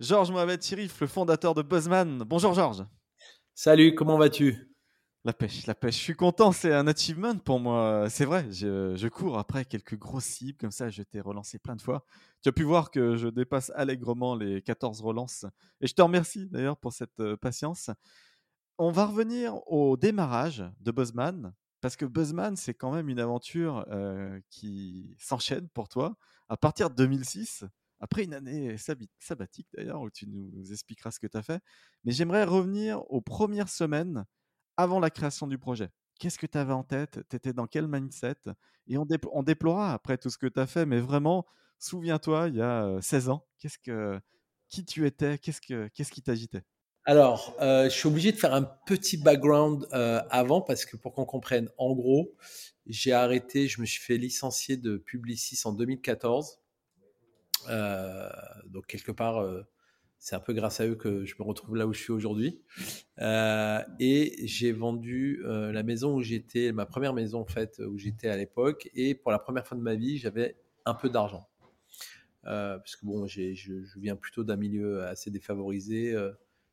Georges Mohamed Chirif, le fondateur de Buzzman. Bonjour Georges. Salut, comment vas-tu? La pêche, la pêche. Je suis content, c'est un achievement pour moi. C'est vrai, je, cours après quelques grosses cibles comme ça. Je t'ai relancé plein de fois. Tu as pu voir que je dépasse allègrement les 14 relances. Et je te remercie d'ailleurs pour cette euh, patience. On va revenir au démarrage de Buzzman. Parce que Buzzman, c'est quand même une aventure euh, qui s'enchaîne pour toi. À partir de 2006, après une année sabbatique d'ailleurs, où tu nous expliqueras ce que tu as fait. Mais j'aimerais revenir aux premières semaines avant la création du projet. Qu'est-ce que tu avais en tête? Tu étais dans quel mindset? Et on, déplorera après tout ce que tu as fait, mais vraiment, souviens-toi, il y a 16 ans, qu'est-ce que, qui tu étais? Qu'est-ce, que, qu'est-ce qui t'agitait? Alors, je suis obligé de faire un petit background avant parce que pour qu'on comprenne, en gros, j'ai arrêté, je me suis fait licencier de Publicis en 2014 euh, donc quelque part, euh, c'est un peu grâce à eux que je me retrouve là où je suis aujourd'hui. Euh, et j'ai vendu la maison où j'étais, ma première maison en fait, où j'étais à l'époque. Et pour la première fois de ma vie, j'avais un peu d'argent. parce que bon, je, viens plutôt d'un milieu assez défavorisé,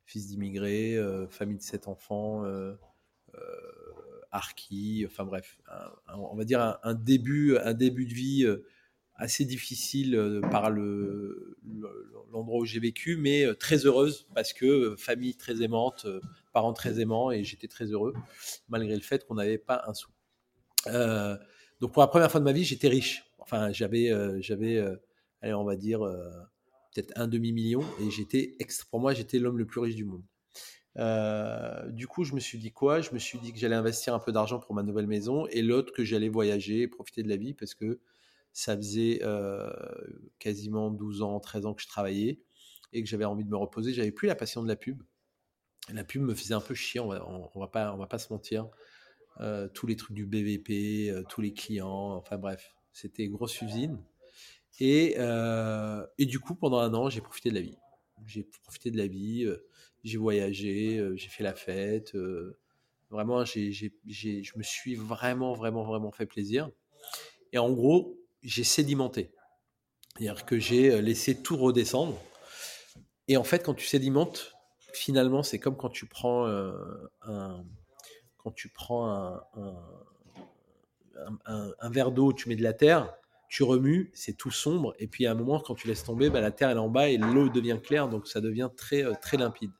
fils d'immigrés, famille de sept enfants, archi, enfin bref, on va dire un, début, un début de vie assez difficile euh, par le, l'endroit où j'ai vécu, mais euh, très heureuse parce que euh, famille très aimante, parents très aimants et j'étais très heureux malgré le fait qu'on n'avait pas un sou. donc pour la première fois de ma vie, j'étais riche. Enfin, j'avais, j'avais, allez, on va dire peut-être un demi million et j'étais pour moi j'étais l'homme le plus riche du monde. du coup, je me suis dit quoi? Je me suis dit que j'allais investir un peu d'argent pour ma nouvelle maison et l'autre que j'allais voyager, profiter de la vie parce que ça faisait quasiment 12 ans, 13 ans que je travaillais et que j'avais envie de me reposer. J'avais plus la passion de la pub. La pub me faisait un peu chier, on va, va, pas, on va pas se mentir. tous les trucs du BVP, tous les clients, enfin bref, c'était grosse usine. Et, et, du coup, pendant un an, j'ai profité de la vie. J'ai profité de la vie, j'ai voyagé, j'ai fait la fête. vraiment, j'ai, je me suis vraiment, vraiment, vraiment fait plaisir. Et en gros, j'ai sédimenté. C'est-à-dire que j'ai euh, laissé tout redescendre. Et en fait, quand tu sédimentes, finalement, c'est comme quand tu prends euh, un, quand tu prends un, un, verre d'eau, tu mets de la terre, tu remues, c'est tout sombre. Et puis à un moment, quand tu laisses tomber, bah, la terre est en bas et l'eau devient claire, donc ça devient très, euh, très limpide.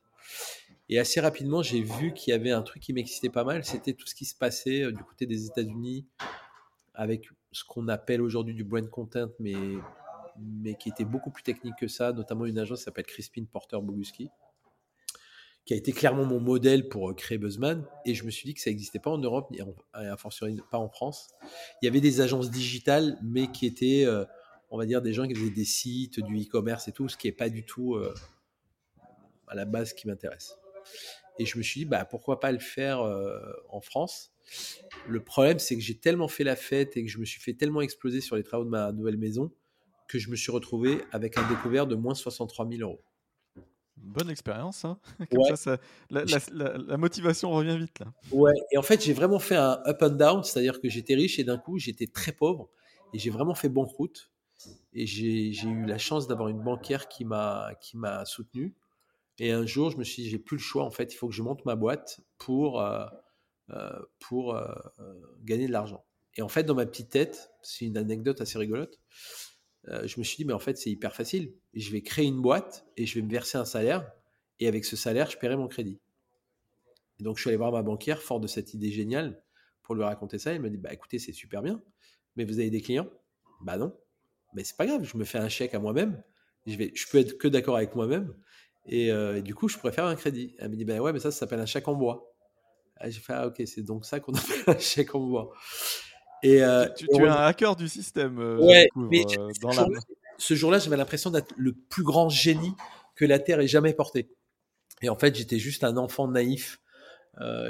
Et assez rapidement, j'ai vu qu'il y avait un truc qui m'excitait pas mal, c'était tout ce qui se passait du côté des États-Unis avec ce qu'on appelle aujourd'hui du brand content, mais, mais qui était beaucoup plus technique que ça, notamment une agence qui s'appelle Crispin Porter Boguski, qui a été clairement mon modèle pour euh, créer Buzzman. Et je me suis dit que ça n'existait pas en Europe, ni à fortiori pas en France. Il y avait des agences digitales, mais qui étaient, euh, on va dire, des gens qui faisaient des sites, du e-commerce et tout, ce qui n'est pas du tout euh, à la base qui m'intéresse. Et je me suis dit, bah, pourquoi pas le faire en France. Le problème, c'est que j'ai tellement fait la fête et que je me suis fait tellement exploser sur les travaux de ma nouvelle maison que je me suis retrouvé avec un découvert de moins 63 000 euros. Bonne expérience, hein. La, motivation revient vite là. Ouais, et en fait j'ai vraiment fait un up and down, c'est-à-dire que j'étais riche et d'un coup j'étais très pauvre et j'ai vraiment fait banqueroute. Et j'ai eu la chance d'avoir une banquière qui m'a qui m'a soutenu et un jour je me suis dit j'ai plus le choix en fait, il faut que je monte ma boîte pour euh, euh, pour euh, gagner de l'argent. Et en fait, dans ma petite tête, c'est une anecdote assez rigolote, je me suis dit, mais en fait, c'est hyper facile. Je vais créer une boîte et je vais me verser un salaire. Et avec ce salaire, je paierai mon crédit. Et donc, je suis allé voir ma banquière, fort de cette idée géniale, pour lui raconter ça. Elle m'a dit, bah écoutez, c'est super bien, mais vous avez des clients? Bah non. Mais c'est pas grave, je me fais un chèque à moi-même. Je, vais, je peux être que d'accord avec moi-même. Et, du coup, je pourrais faire un crédit. Elle me dit, bah ouais, mais ça, ça s'appelle un chèque en bois. Ah, j'ai fait, ah, ok, c'est donc ça qu'on appelle un chèque en bois. Et, euh, tu, es un hacker du système. Euh, ouais, mais euh, ce jour-là, j'avais l'impression d'être le plus grand génie que la terre ait jamais porté. Et en fait, j'étais juste un enfant naïf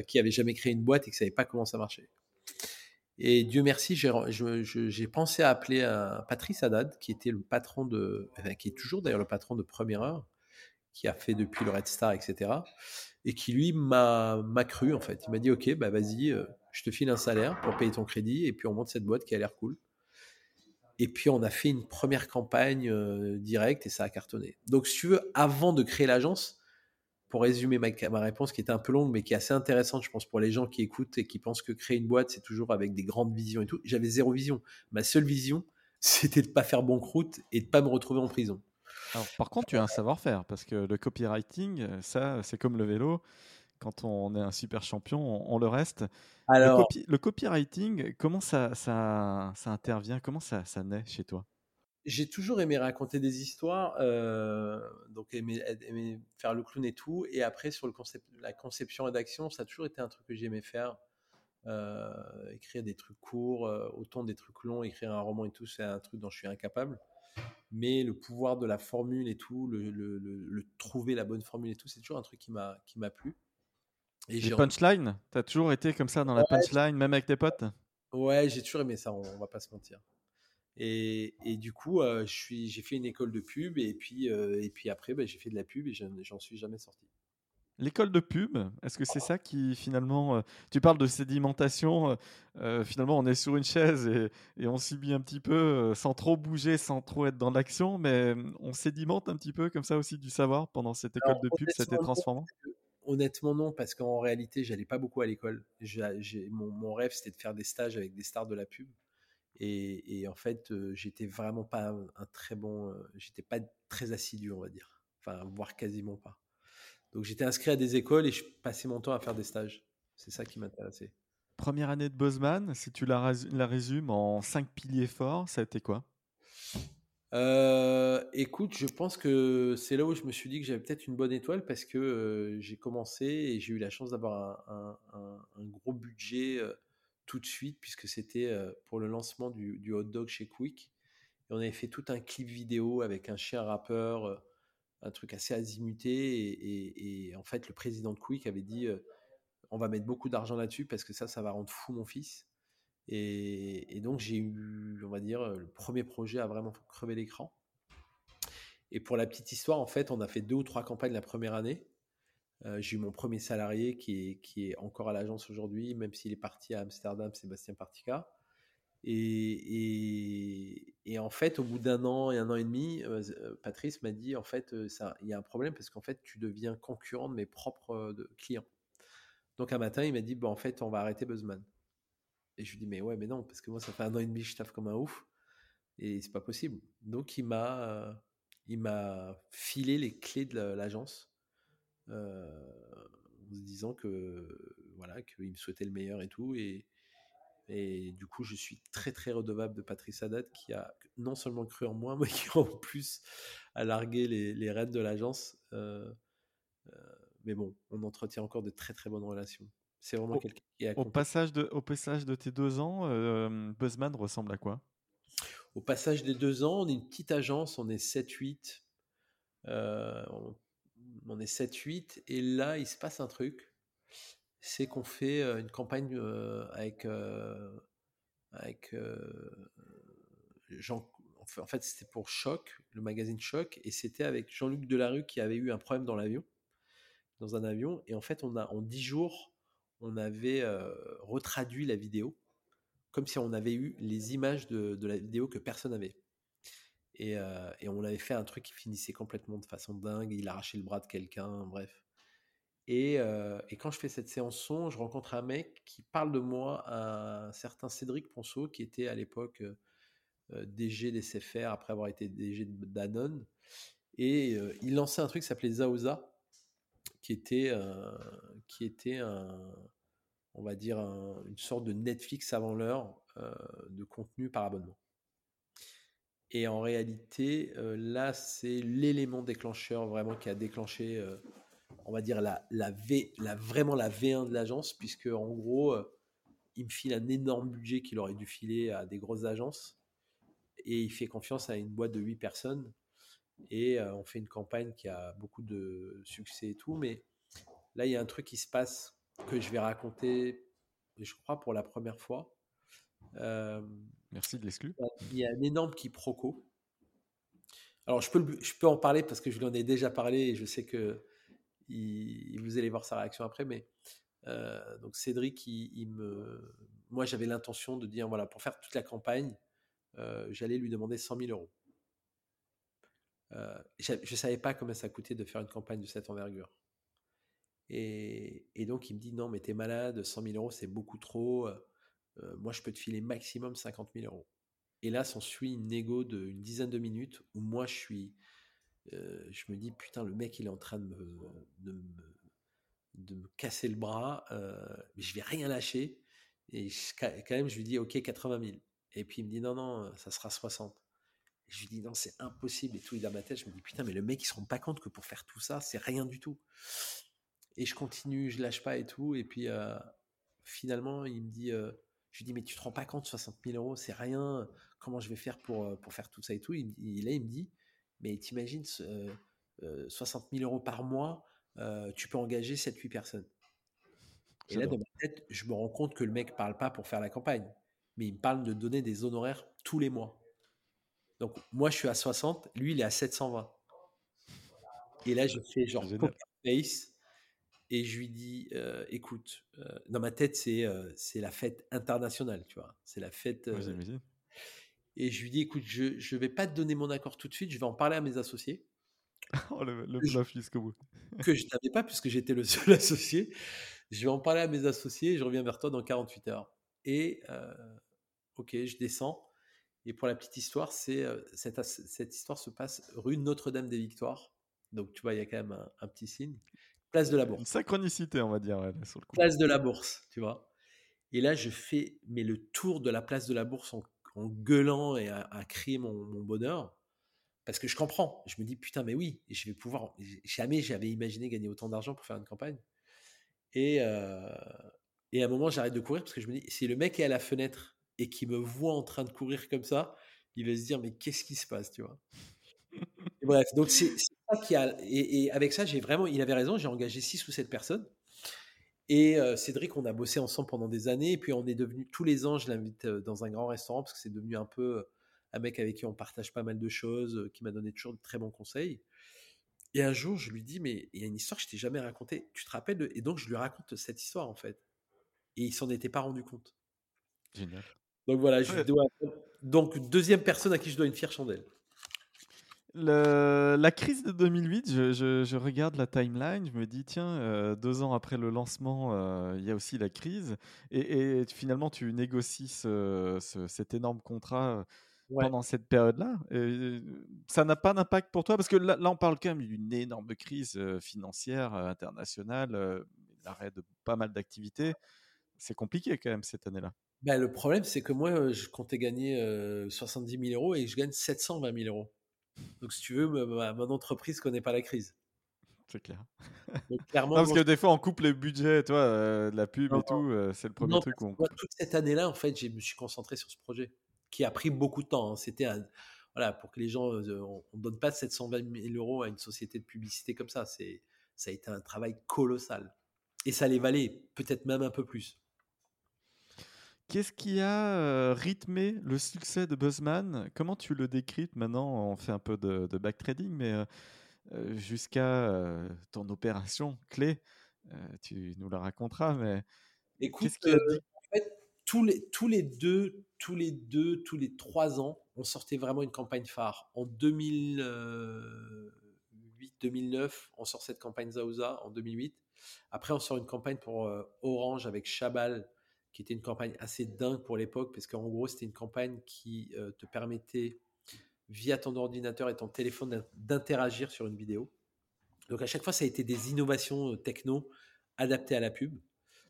qui avait jamais créé une boîte et qui savait pas comment ça marchait. Et Dieu merci, j'ai pensé à appeler un Patrice Haddad, qui était le patron de, qui est toujours d'ailleurs le patron de Première Heure, qui a fait depuis le Red Star, etc. Et qui lui m'a cru en fait. Il m'a dit ok, bah vas-y, euh, je te file un salaire pour payer ton crédit et puis on monte cette boîte qui a l'air cool. Et puis on a fait une première campagne euh, directe et ça a cartonné. Donc si tu veux, avant de créer l'agence, pour résumer ma, réponse qui était un peu longue, mais qui est assez intéressante, je pense, pour les gens qui écoutent et qui pensent que créer une boîte, c'est toujours avec des grandes visions et tout. J'avais zéro vision. Ma seule vision, c'était de ne pas faire banqueroute et de ne pas me retrouver en prison. Par contre, tu as un savoir-faire, parce que le copywriting, ça, c'est comme le vélo. Quand on est un super champion, on, le reste. Alors, le, copywriting, comment ça, ça, ça intervient? Comment ça, ça naît chez toi? J'ai toujours aimé raconter des histoires, euh, donc aimé, faire le clown et tout. Et après, sur le concept, la conception rédaction, ça a toujours été un truc que j'aimais faire. Euh, écrire des trucs courts, euh, autant des trucs longs, écrire un roman et tout, c'est un truc dont je suis incapable. Mais le pouvoir de la formule et tout, le, trouver la bonne formule et tout, c'est toujours un truc qui m'a qui m'a plu. Et les punchlines, t'as toujours été comme ça dans la punchline, même avec tes potes? Ouais, j'ai toujours aimé ça, on, on va pas se mentir. Et, du coup, euh, j'ai fait une école de pub et puis, euh, et puis après, bah, j'ai fait de la pub et j'en suis jamais sorti. L'école de pub, est-ce que c'est ça qui finalement, euh, tu parles de sédimentation, finalement on est sur une chaise et, et, on subit un petit peu sans trop bouger, sans trop être dans l'action, mais on sédimente un petit peu comme ça aussi du savoir pendant cette école de pub, c'était transformant? Honnêtement non, parce qu'en réalité j'allais pas beaucoup à l'école. Mon, mon, rêve c'était de faire des stages avec des stars de la pub. Et, en fait, j'étais vraiment pas un, très bon, j'étais pas très assidu, on va dire, enfin, voire quasiment pas. Donc j'étais inscrit à des écoles et je passais mon temps à faire des stages. C'est ça qui m'intéressait. Première année de Buzzman, si tu la, la résumes en cinq piliers forts, ça a été quoi? Écoute, je pense que c'est là où je me suis dit que j'avais peut-être une bonne étoile parce que j'ai commencé et j'ai eu la chance d'avoir un, un, gros budget tout de suite, puisque c'était euh, pour le lancement du, hot dog chez Quick. Et on avait fait tout un clip vidéo avec un chien rappeur, euh, un truc assez azimuté. Et, en fait, le président de Quick avait dit euh, on va mettre beaucoup d'argent là-dessus parce que ça, ça va rendre fou mon fils. Et, donc, j'ai eu, on va dire, le premier projet à vraiment crever l'écran. Et pour la petite histoire, en fait, on a fait deux ou trois campagnes la première année. Euh, j'ai eu mon premier salarié qui est, qui est encore à l'agence aujourd'hui, même s'il est parti à Amsterdam, Sébastien Partica. Et, en fait, au bout d'un an et un an et demi, euh, euh, Patrice m'a dit en fait, il y a un problème parce qu'en fait, tu deviens concurrent de mes propres clients. Donc un matin, il m'a dit bon, en fait, on va arrêter Buzzman. Et je lui dis mais ouais, mais non, parce que moi, ça fait un an et demi je taffe comme un ouf et c'est pas possible. Donc il m'a, il m'a filé les clés de l'agence en se disant que voilà qu'il me souhaitait le meilleur et tout et du coup, je suis très très redevable de Patrice Haddad qui a non seulement cru en moi, mais qui en plus a largué les, les rênes de l'agence. Euh, euh, mais bon, on entretient encore de très très bonnes relations. C'est vraiment quelqu'un qui a. Au passage, de, au passage de tes deux ans, Buzzman ressemble à quoi? Au passage des deux ans, on est une petite agence, on est 7-8. Euh, on est 7-8 et là il se passe un truc, c'est qu'on fait une campagne avec avec Jean, en fait c'était pour Choc, le magazine Choc et c'était avec Jean-Luc Delarue qui avait eu un problème dans l'avion, dans un avion et en fait on a en 10 jours on avait retraduit la vidéo comme si on avait eu les images de, la vidéo que personne n'avait. Euh, et, on avait fait un truc qui finissait complètement de façon dingue. Il arrachait le bras de quelqu'un, bref. Euh, et, quand je fais cette séance son, je rencontre un mec qui parle de moi, un certain Cédric Ponceau, qui était à l'époque euh, DG des CFR après avoir été DG de Danone. Et il lançait un truc qui s'appelait Zaoza, qui était, qui était on va dire, une sorte de Netflix avant l'heure de contenu par abonnement. Et en réalité, euh, là, c'est l'élément déclencheur vraiment qui a déclenché, euh, on va dire, la, la, v, la, vraiment la V1 de l'agence, puisque en gros, euh, il me file un énorme budget qu'il aurait dû filer à des grosses agences. Et il fait confiance à une boîte de 8 personnes. Et on fait une campagne qui a beaucoup de succès et tout. Mais là, il y a un truc qui se passe que je vais raconter, je crois, pour la première fois. Merci de l'exclure. Il y a un énorme quiproquo. Alors, je peux, je peux en parler parce que je lui en ai déjà parlé et je sais que vous allez voir sa réaction après. Mais donc, Cédric, il, me, moi, j'avais l'intention de dire voilà, pour faire toute la campagne, j'allais lui demander 100 000 euros. je ne savais pas combien ça coûtait de faire une campagne de cette envergure. Et, donc, il me dit non, mais t'es malade, 100 000 euros, c'est beaucoup trop. moi, je peux te filer maximum 50 000 euros. Et là, s'en suit une négo d'une dizaine de minutes où moi, je suis. Je me dis, putain, le mec, il est en train de me, de me, casser le bras, mais je vais rien lâcher. Et quand même, je lui dis, OK, 80 000. Et puis il me dit, non, non, ça sera 60. je lui dis, non, c'est impossible. Et tout, il dans ma tête, je me dis, putain, mais le mec, il se rend pas compte que pour faire tout ça, c'est rien du tout. Et je continue, je lâche pas et tout. Et puis finalement, il me dit, je lui dis, mais tu te rends pas compte, 60 000 euros, c'est rien. Comment je vais faire pour, pour faire tout ça et tout? Il, Là, il me dit, mais t'imagines, 60 000 euros par mois, tu peux engager 7-8 personnes. Et là, dans ma tête, je me rends compte que le mec parle pas pour faire la campagne, mais il me parle de donner des honoraires tous les mois. Donc, moi, je suis à 60, lui, il est à 720. Et là, je fais genre poker face et je lui dis euh, écoute, euh, dans ma tête, c'est euh, c'est la fête internationale, tu vois. C'est la fête. Et je lui dis écoute, je ne vais pas te donner mon accord tout de suite, je vais en parler à mes associés. oh, le, le bluff jusqu'au bout. que je n'avais pas puisque j'étais le seul associé. Je vais en parler à mes associés et je reviens vers toi dans 48 heures. Et ok, je descends. Et pour la petite histoire, c'est cette, cette, histoire se passe rue Notre-Dame des Victoires. Donc tu vois, il y a quand même un, petit signe. Place de la Bourse. Une synchronicité, on va dire, sur le coup. Place de la Bourse, tu vois. Et là, je fais mais le tour de la place de la Bourse en, gueulant et à, crier mon, bonheur. Parce que je comprends. Je me dis, putain, mais oui, je vais pouvoir. Jamais j'avais imaginé gagner autant d'argent pour faire une campagne. Et, et à un moment, j'arrête de courir parce que je me dis, si le mec est à la fenêtre et qu'il me voit en train de courir comme ça, il va se dire, mais qu'est-ce qui se passe, tu vois? Bref, donc c'est ça qui a. Et, avec ça, j'ai vraiment. Il avait raison, j'ai engagé 6 ou 7 personnes. Et Cédric, on a bossé ensemble pendant des années. Et puis, on est devenu tous les ans, je l'invite dans un grand restaurant parce que c'est devenu un peu un mec avec qui on partage pas mal de choses, qui m'a donné toujours de très bons conseils. Et un jour, je lui dis, mais il y a une histoire que je t'ai jamais racontée. Tu te rappelles Et donc, je lui raconte cette histoire, en fait. Et il s'en était pas rendu compte. Génial. Donc voilà, je dois... Donc, deuxième personne à qui je dois une fière chandelle. La crise de 2008, je, regarde la timeline, je me dis, tiens, euh, deux ans après le lancement, euh, il y a aussi la crise. Et, finalement, tu négocies cet énorme contrat pendant cette période-là. ça n'a pas d'impact pour toi? Parce que là, on parle quand même d'une énorme crise financière internationale, l'arrêt de pas mal d'activités. C'est compliqué quand même cette année-là. Ben, le problème, c'est que moi, je comptais gagner 70 000 euros et je gagne 720 000 euros. Donc, si tu veux, ma, mon entreprise ne connaît pas la crise. C'est clair. clairement, parce que des fois, on coupe les budgets, toi, de la pub et tout. c'est le premier truc où on coupe. Toute cette année-là, en fait, je me suis concentré sur ce projet qui a pris beaucoup de temps. Hein. C'était voilà, pour que les gens, euh, on ne donne pas 720 000 euros à une société de publicité comme ça. C'est, ça a été un travail colossal. Et ça les valait, peut-être même un peu plus. Qu'est-ce qui a euh, rythmé le succès de Buzzman? Comment tu le décris Maintenant, on fait un peu de, de backtrading, mais euh, jusqu'à ton opération clé, tu nous la raconteras. Mais qu'est-ce qui a dit? tous les, tous les deux, tous les deux, tous les trois ans, on sortait vraiment une campagne phare. En 2008-2009, on sort cette campagne Zaouza en 2008. Après, on sort une campagne pour euh, Orange avec Chabal, qui était une campagne assez dingue pour l'époque, parce qu'en gros, c'était une campagne qui euh, te permettait, via ton ordinateur et ton téléphone, d'interagir sur une vidéo. Donc à chaque fois, ça a été des innovations euh, techno adaptées à la pub.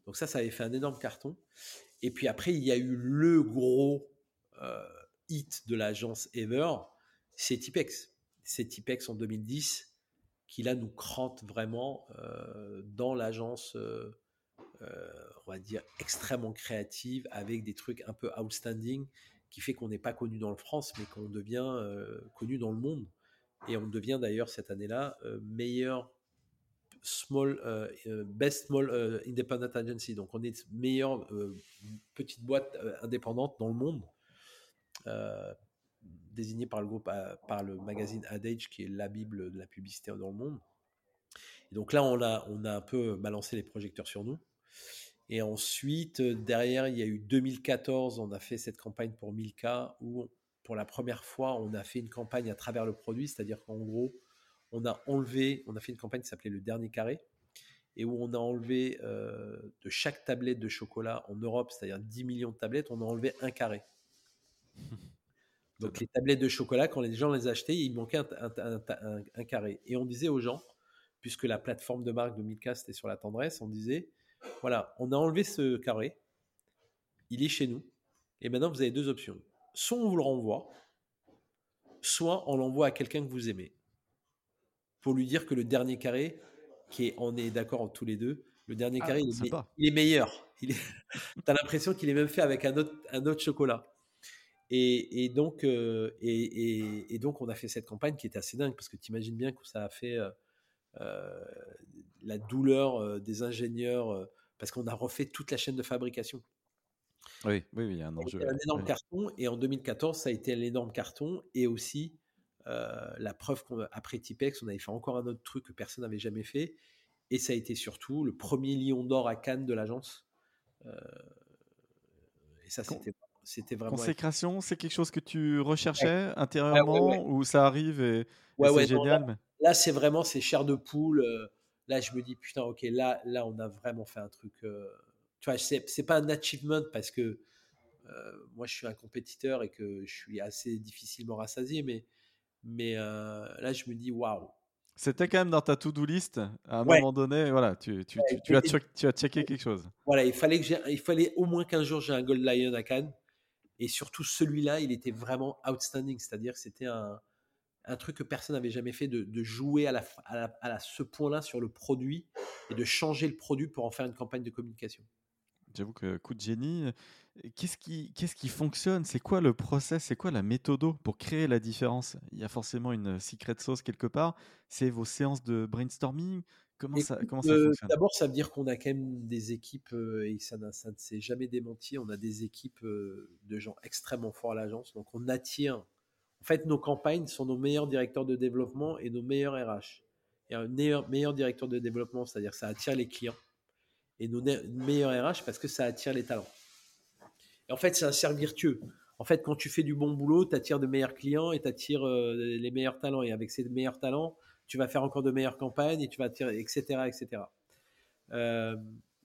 Donc ça, ça avait fait un énorme carton. Et puis après, il y a eu le gros euh, hit de l'agence Ever, c'est Tipex. C'est Tipex en 2010 qui là nous crante vraiment dans l'agence, dire, extrêmement créative avec des trucs un peu outstanding qui fait qu'on n'est pas connu dans le France, mais qu'on devient connu dans le monde. Et on devient d'ailleurs cette année-là meilleur small, best small independent agency. Donc on est meilleure petite boîte indépendante dans le monde, désignée par le groupe, par le magazine Adage, qui est la bible de la publicité dans le monde. Et donc là, on a, on a un peu balancé les projecteurs sur nous. Et ensuite, derrière, il y a eu 2014, on a fait cette campagne pour Milka où, pour la première fois, on a fait une campagne à travers le produit, c'est-à-dire qu'en gros, on a enlevé, on a fait une campagne qui s'appelait Le Dernier Carré, et où on a enlevé de chaque tablette de chocolat en Europe, c'est-à-dire 10 millions de tablettes, on a enlevé un carré. Donc les tablettes de chocolat, quand les gens les achetaient, il manquait un, carré. Et on disait aux gens, puisque la plateforme de marque de Milka c'était sur la tendresse, on disait, voilà, on a enlevé ce carré, il est chez nous, et maintenant vous avez deux options. Soit on vous le renvoie, soit on l'envoie à quelqu'un que vous aimez. Pour lui dire que le dernier carré, qui est, on est d'accord tous les deux, le dernier ah, carré, il, est, meilleur. Il est, as l'impression qu'il est même fait avec un autre, un autre chocolat. Et, donc, euh, et, donc, on a fait cette campagne qui était assez dingue parce que tu imagines bien que ça a fait euh, la douleur des ingénieurs parce qu'on a refait toute la chaîne de fabrication. Oui, oui, oui, il y a un enjeu. un énorme carton et en 2014, ça a été un énorme carton et aussi la preuve qu'après Tipex, on avait fait encore un autre truc que personne n'avait jamais fait et ça a été surtout le premier lion d'or à Cannes de l'agence. et ça, c'était c'était vraiment. Consécration, c'est quelque chose que tu recherchais intérieurement ou ça arrive et, c'est génial. là, c'est vraiment c'est chair de poule. Euh, là, je me dis putain, ok, là, là, on a vraiment fait un truc. Euh, tu vois, c'est pas un achievement parce que euh, moi, je suis un compétiteur et que je suis assez difficilement rassasié, mais mais là, je me dis waouh. C'était quand même dans ta to-do list. À un moment donné, voilà, tu, tu, tu, as, tu, as, checké quelque chose. Voilà, il fallait, que il fallait au moins 15 jours j'ai un Gold Lion à Cannes. Et surtout, celui-là, il était vraiment outstanding. C'est-à-dire que c'était un, un, truc que personne n'avait jamais fait, de, de jouer à, la, à, ce point-là sur le produit et de changer le produit pour en faire une campagne de communication. J'avoue que coup de génie. Qu'est-ce qui, qu'est-ce qui fonctionne? C'est quoi le process? C'est quoi la méthode pour créer la différence? Il y a forcément une secret sauce quelque part. C'est vos séances de brainstorming? Comment ça, comment ça euh, D'abord, ça veut dire qu'on a quand même des équipes, euh, et ça, ne s'est jamais démenti, on a des équipes euh, de gens extrêmement forts à l'agence. Donc, on attire. En fait, nos campagnes sont nos meilleurs directeurs de développement et nos meilleurs RH. Et un meilleur, directeur de développement, c'est-à-dire ça attire les clients. Et nos meilleurs RH parce que ça attire les talents. Et en fait, c'est un cercle virtueux. En fait, quand tu fais du bon boulot, tu attires de meilleurs clients et tu attires les meilleurs talents. Et avec ces meilleurs talents, tu vas faire encore de meilleures campagnes et tu vas tirer, etc., etc. Euh,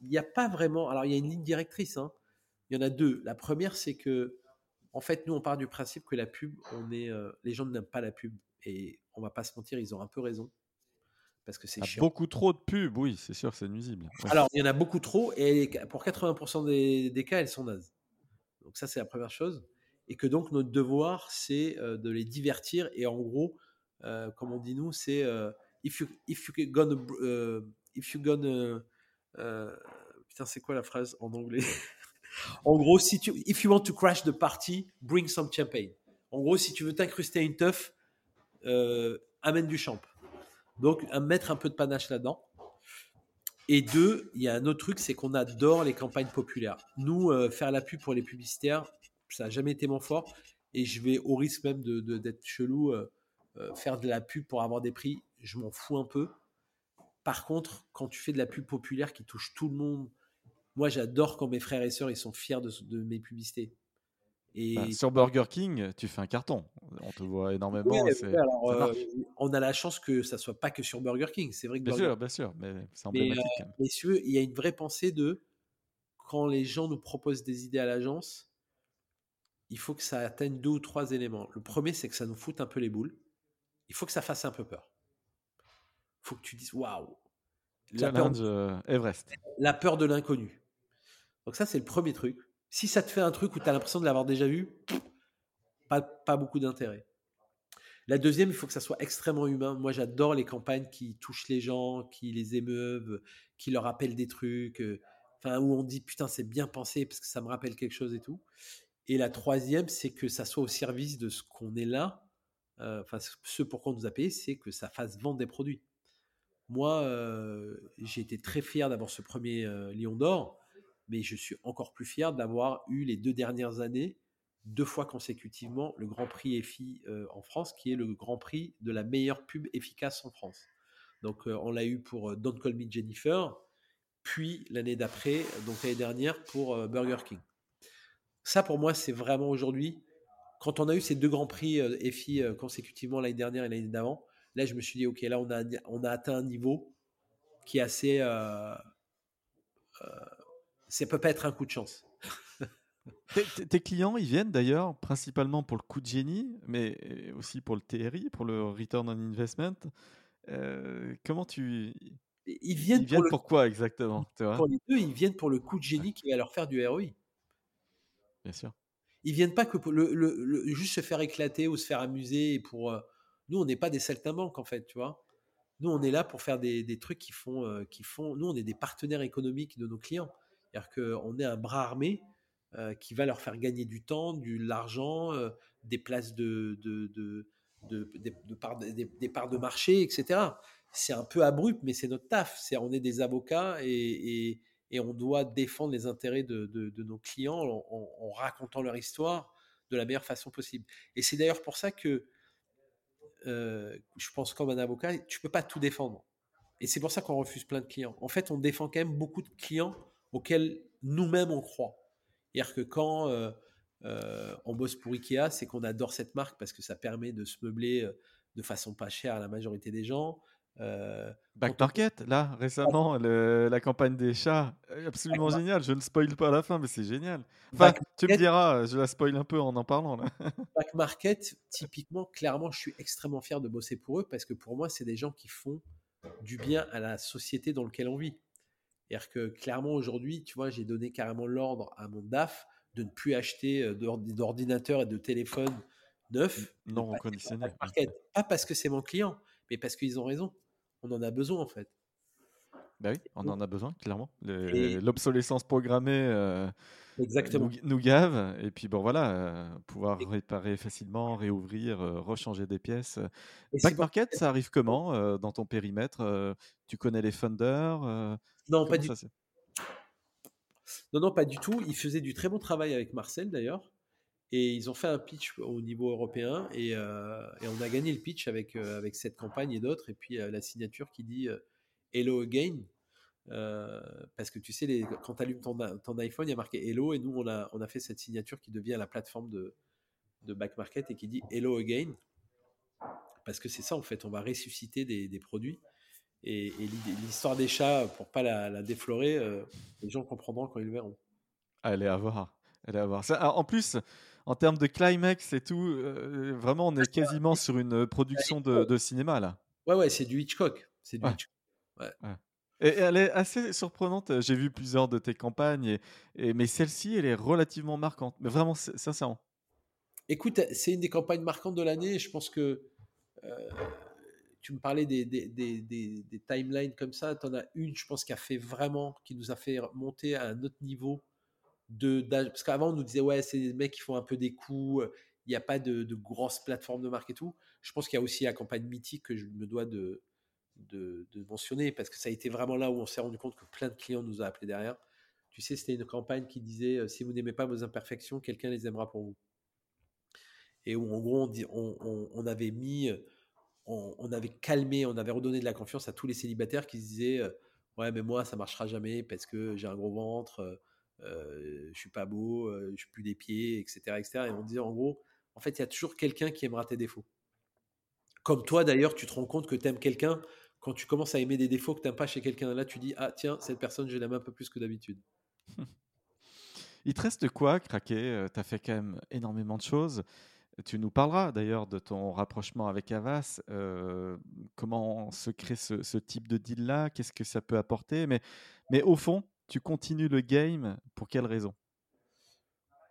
il n'y a pas vraiment. Alors, il y a une ligne directrice. Hein. Il y en a deux. La première, c'est que, en fait, nous, on part du principe que la pub, on est, euh, les gens n'aiment pas la pub. Et on va pas se mentir, ils ont un peu raison. Parce que c'est ah, chiant. Beaucoup trop de pubs, oui, c'est sûr, c'est nuisible. Alors, il y en a beaucoup trop. Et pour 80% des, des, cas, elles sont nazes. Donc, ça, c'est la première chose. Et que donc, notre devoir, c'est euh, de les divertir. Et en gros, euh, comme on dit nous, c'est if you if you gonna if you gonna putain c'est quoi la phrase en anglais? En gros, si tu if you want to crash the party, bring some champagne. En gros, si tu veux t'incruster à une teuf, amène du champ. Donc, mettre un peu de panache là-dedans. Et deux, il y a un autre truc, c'est qu'on adore les campagnes populaires. Nous, faire la pub pour les publicitaires, ça n'a jamais été mon fort. Et je vais au risque même d'être de, chelou. Euh, faire de la pub pour avoir des prix, je m'en fous un peu. Par contre, quand tu fais de la pub populaire qui touche tout le monde, moi j'adore quand mes frères et sœurs ils sont fiers de, mes publicités. Et bah, sur Burger King, tu fais un carton. On te voit énormément. Euh, on a la chance que ça soit pas que sur Burger King. C'est vrai que bien sûr, bien sûr, mais c'est emblématique. Mais, euh, il y a une vraie pensée de quand les gens nous proposent des idées à l'agence, il faut que ça atteigne deux ou trois éléments. Le premier, c'est que ça nous foute un peu les boules il faut que ça fasse un peu peur. Il faut que tu dises waouh. Challenge euh, Everest. La peur de l'inconnu. Donc ça, c'est le premier truc. Si ça te fait un truc où tu as l'impression de l'avoir déjà vu, pas, pas beaucoup d'intérêt. La deuxième, il faut que ça soit extrêmement humain. Moi, j'adore les campagnes qui touchent les gens, qui les émeuvent, qui leur rappellent des trucs, euh, enfin, où on dit putain, c'est bien pensé parce que ça me rappelle quelque chose et tout. Et la troisième, c'est que ça soit au service de ce qu'on est là enfin ce pourquoi on nous a payé, c'est que ça fasse vendre des produits. Moi, j'ai été très fier d'avoir ce premier Lion d'Or, mais je suis encore plus fier d'avoir eu les deux dernières années, deux fois consécutivement, le Grand Prix EFI en France, qui est le Grand Prix de la meilleure pub efficace en France. Donc, on l'a eu pour Don't Call Me Jennifer, puis l'année d'après, donc l'année dernière, pour Burger King. Ça, pour moi, c'est vraiment aujourd'hui, quand on a eu ces deux Grands Prix EFI consécutivement l'année dernière et l'année d'avant, Là, je me suis dit, OK, là, on a, on a atteint un niveau qui est assez. Euh, euh, ça peut pas être un coup de chance. tes, clients, ils viennent d'ailleurs principalement pour le coup de génie, mais aussi pour le TRI, pour le Return on Investment. Euh, comment tu. Ils viennent, pour, le... quoi exactement Pour les deux, ils viennent pour le coup de génie qui va leur faire du ROI. Bien sûr. Ils viennent pas que pour le, le, juste se faire éclater ou se faire amuser pour, euh, nous, on n'est pas des saltimbanques, en fait, tu vois? Nous, on est là pour faire des, trucs qui font, euh, qui font. Nous, on est des partenaires économiques de nos clients. C'est-à-dire qu'on est un bras armé euh, qui va leur faire gagner du temps, de l'argent, euh, des places de, de, de, de, des, parts de marché, etc. C'est un peu abrupt, mais c'est notre taf. C'est, on est des avocats et, et, on doit défendre les intérêts de, nos clients en, racontant leur histoire de la meilleure façon possible. Et c'est d'ailleurs pour ça que euh, je pense comme un avocat, tu peux pas tout défendre. Et c'est pour ça qu'on refuse plein de clients. En fait, on défend quand même beaucoup de clients auxquels nous-mêmes on croit. C'est-à-dire que quand euh, euh, on bosse pour Ikea, c'est qu'on adore cette marque parce que ça permet de se meubler de façon pas chère à la majorité des gens. Euh, Back Market, là, récemment, la campagne des chats, absolument génial. Je ne spoil pas à la fin, mais c'est génial. Enfin, tu me diras, je la spoil un peu en en parlant. Là. Back Market, typiquement, clairement, je suis extrêmement fier de bosser pour eux parce que pour moi, c'est des gens qui font du bien à la société dans laquelle on vit. C'est-à-dire que clairement, aujourd'hui, tu vois, j'ai donné carrément l'ordre à mon DAF de ne plus acheter euh, d'ordinateurs et de téléphones neufs. Non reconditionnés. Pas parce que c'est mon client, mais parce qu'ils ont raison on en a besoin en fait. Bah oui, on en a besoin, clairement. L'obsolescence programmée euh, Exactement. Nous, gave. Et puis, bon, voilà, euh, pouvoir réparer facilement, réouvrir, euh, rechanger des pièces. Back Market, ça arrive comment dans ton périmètre Tu connais les funders Non, pas du tout. Non, non, pas du tout. Ils faisaient du très bon travail avec Marcel d'ailleurs. Et ils ont fait un pitch au niveau européen et, euh, on a gagné le pitch avec, avec cette campagne et d'autres. Et puis la signature qui dit Hello Again. Parce que tu sais, les, quand tu allumes ton, ton, iPhone, il y a marqué Hello. Et nous, on a, on a fait cette signature qui devient la plateforme de, de Back Market et qui dit Hello Again. Parce que c'est ça, en fait, on va ressusciter des, des produits. Et, l'histoire des chats, pour pas la, la déflorer, les gens comprendront quand ils le verront. Allez, à voir. Allez, à voir. Ça, en plus, en termes de climax et tout, euh, vraiment, on est quasiment sur une production de, cinéma là. Ouais, ouais, c'est du Hitchcock. C'est du Et elle est assez surprenante. J'ai vu plusieurs de tes campagnes, mais celle-ci, elle est relativement marquante. Mais vraiment, sincèrement. Écoute, c'est une des campagnes marquantes de l'année. Je pense que euh, tu me parlais des, timelines comme ça. Tu en as une, je pense, qui a fait vraiment, qui nous a fait monter à un autre niveau de, parce qu'avant on nous disait ouais c'est des mecs qui font un peu des coups, il n'y a pas de, grosses plateformes de marque et tout. Je pense qu'il y a aussi la campagne mythique que je me dois de, mentionner parce que ça a été vraiment là où on s'est rendu compte que plein de clients nous ont appelé derrière. Tu sais, c'était une campagne qui disait si vous n'aimez pas vos imperfections, quelqu'un les aimera pour vous. Et où en gros on, on, avait mis, on, avait calmé, on avait redonné de la confiance à tous les célibataires qui se disaient ouais mais moi ça marchera jamais parce que j'ai un gros ventre euh, je suis pas beau, euh, je plus des pieds, etc., etc. Et on dit en gros, en fait, il y a toujours quelqu'un qui aimera tes défauts. Comme toi d'ailleurs, tu te rends compte que tu aimes quelqu'un quand tu commences à aimer des défauts que tu n'aimes pas chez quelqu'un. Là, tu dis ah tiens, cette personne, je l'aime un peu plus que d'habitude. Il te reste quoi, craquer euh, Tu as fait quand même énormément de choses. Tu nous parleras d'ailleurs de ton rapprochement avec Avas. comment se crée ce, type de deal-là Qu'est-ce que ça peut apporter mais, mais au fond, tu continues le game pour quelle raison?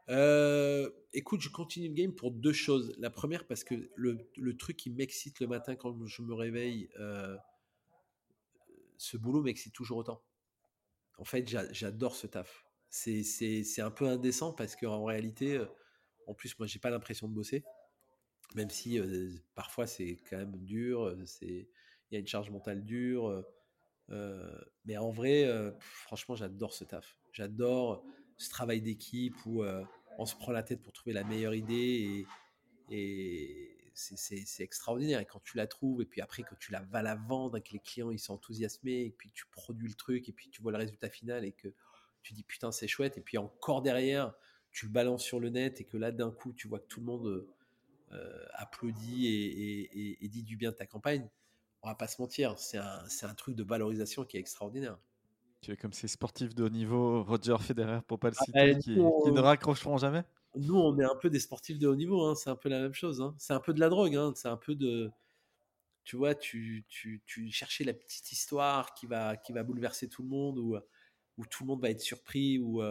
Euh, écoute, je continue le game pour deux choses. La première, parce que le, truc qui m'excite le matin quand je me réveille, euh, ce boulot m'excite toujours autant. En fait, j'adore ce taf. C'est un peu indécent parce qu'en réalité, euh, en plus, moi, j'ai pas l'impression de bosser. même si parfois c'est quand même dur, c'est il y a une charge mentale dure. mais en vrai, franchement, j'adore ce taf. J'adore ce travail d'équipe où on se prend la tête pour trouver la meilleure idée et c'est extraordinaire. Et quand tu la trouves, et puis après que tu la vas la vendre, et que les clients ils sont enthousiasmés, et puis tu produis le truc, et puis tu vois le résultat final, et que tu dis putain, c'est chouette, et puis encore derrière, tu le balances sur le net, et que là d'un coup, tu vois que tout le monde euh, applaudit et, dit du bien de ta campagne. On va pas se mentir, c'est un, un truc de valorisation qui est extraordinaire. Tu es comme ces sportifs de haut niveau, Roger Federer pour pas le ah, citer, qui, qui, ne raccrocheront jamais? Nous, on est un peu des sportifs de haut niveau, hein, c'est un peu la même chose. Hein. C'est un peu de la drogue, hein, c'est un peu de. Tu vois, tu, tu, tu cherchais la petite histoire qui va, qui va bouleverser tout le monde, ou où tout le monde va être surpris, ou.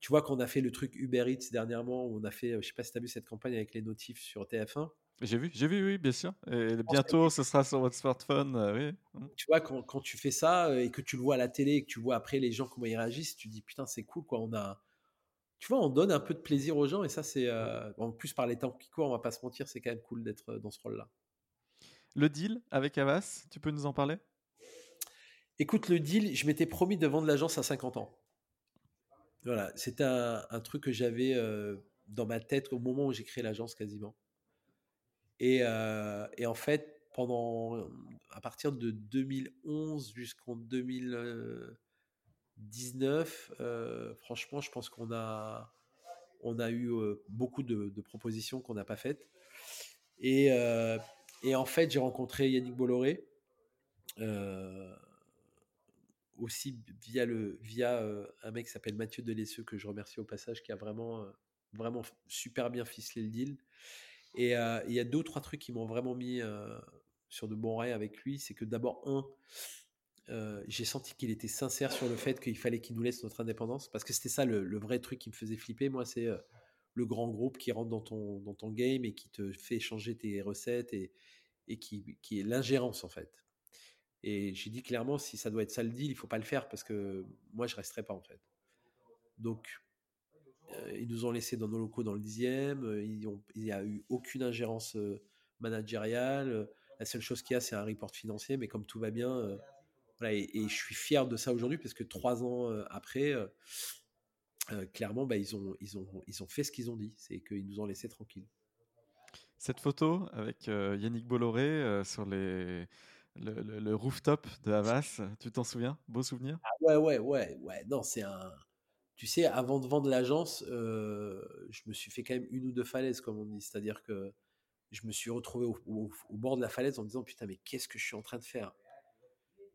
tu vois qu'on a fait le truc Uber Eats dernièrement, où on a fait, je sais pas si tu as vu cette campagne avec les notifs sur TF1. J'ai vu, j'ai vu, oui, bien sûr. Et bientôt, ce sera sur votre smartphone, euh, oui. Mmh. Tu vois, quand, quand, tu fais ça et que tu le vois à la télé et que tu vois après les gens comment ils réagissent, tu dis putain, c'est cool, quoi. On a, tu vois, on donne un peu de plaisir aux gens et ça, c'est euh, en plus par les temps qui courent, on va pas se mentir, c'est quand même cool d'être euh, dans ce rôle-là. Le deal avec Avas, tu peux nous en parler? Écoute, le deal, je m'étais promis de vendre l'agence à 50 ans. Voilà, c'était un, truc que j'avais euh, dans ma tête au moment où j'ai créé l'agence quasiment. Et, et, en fait, pendant à partir de 2011 jusqu'en 2000 19, euh, franchement, je pense qu'on a, on a eu euh, beaucoup de, propositions qu'on n'a pas faites. Et, euh, en fait, j'ai rencontré Yannick Bolloré, aussi via, le, via un mec qui s'appelle Mathieu Delesseux, que je remercie au passage, qui a vraiment, vraiment super bien ficelé le deal. Et il y a deux ou trois trucs qui m'ont vraiment mis sur de bons rails avec lui. C'est que d'abord, un, euh, j'ai senti qu'il était sincère sur le fait qu'il fallait qu'il nous laisse notre indépendance, parce que c'était ça le, vrai truc qui me faisait flipper. Moi, c'est euh, le grand groupe qui rentre dans ton, game et qui te fait changer tes recettes et, qui, est l'ingérence en fait. Et j'ai dit clairement, si ça doit être ça le deal, il faut pas le faire parce que moi, je resterai pas en fait. Donc, euh, ils nous ont laissé dans nos locaux dans le dixième. il n'y a eu aucune ingérence managériale. La seule chose qu'il y a, c'est un report financier, mais comme tout va bien et, je suis fier de ça aujourd'hui parce que trois ans euh, après, euh, euh, clairement, bah, ils, ont, ils, ont, ils ont fait ce qu'ils ont dit, c'est qu'ils nous ont laissé tranquilles. Cette photo avec Yannick Bolloré sur les, le, rooftop de Havas, tu t'en souviens? Beau souvenir? Ah Ouais, ouais, ouais, ouais. Non, c'est un. Tu sais, avant de vendre l'agence, je me suis fait quand même une ou deux falaises, comme on dit. C'est-à-dire que je me suis retrouvé au, au, bord de la falaise en disant Putain, mais qu'est-ce que je suis en train de faire?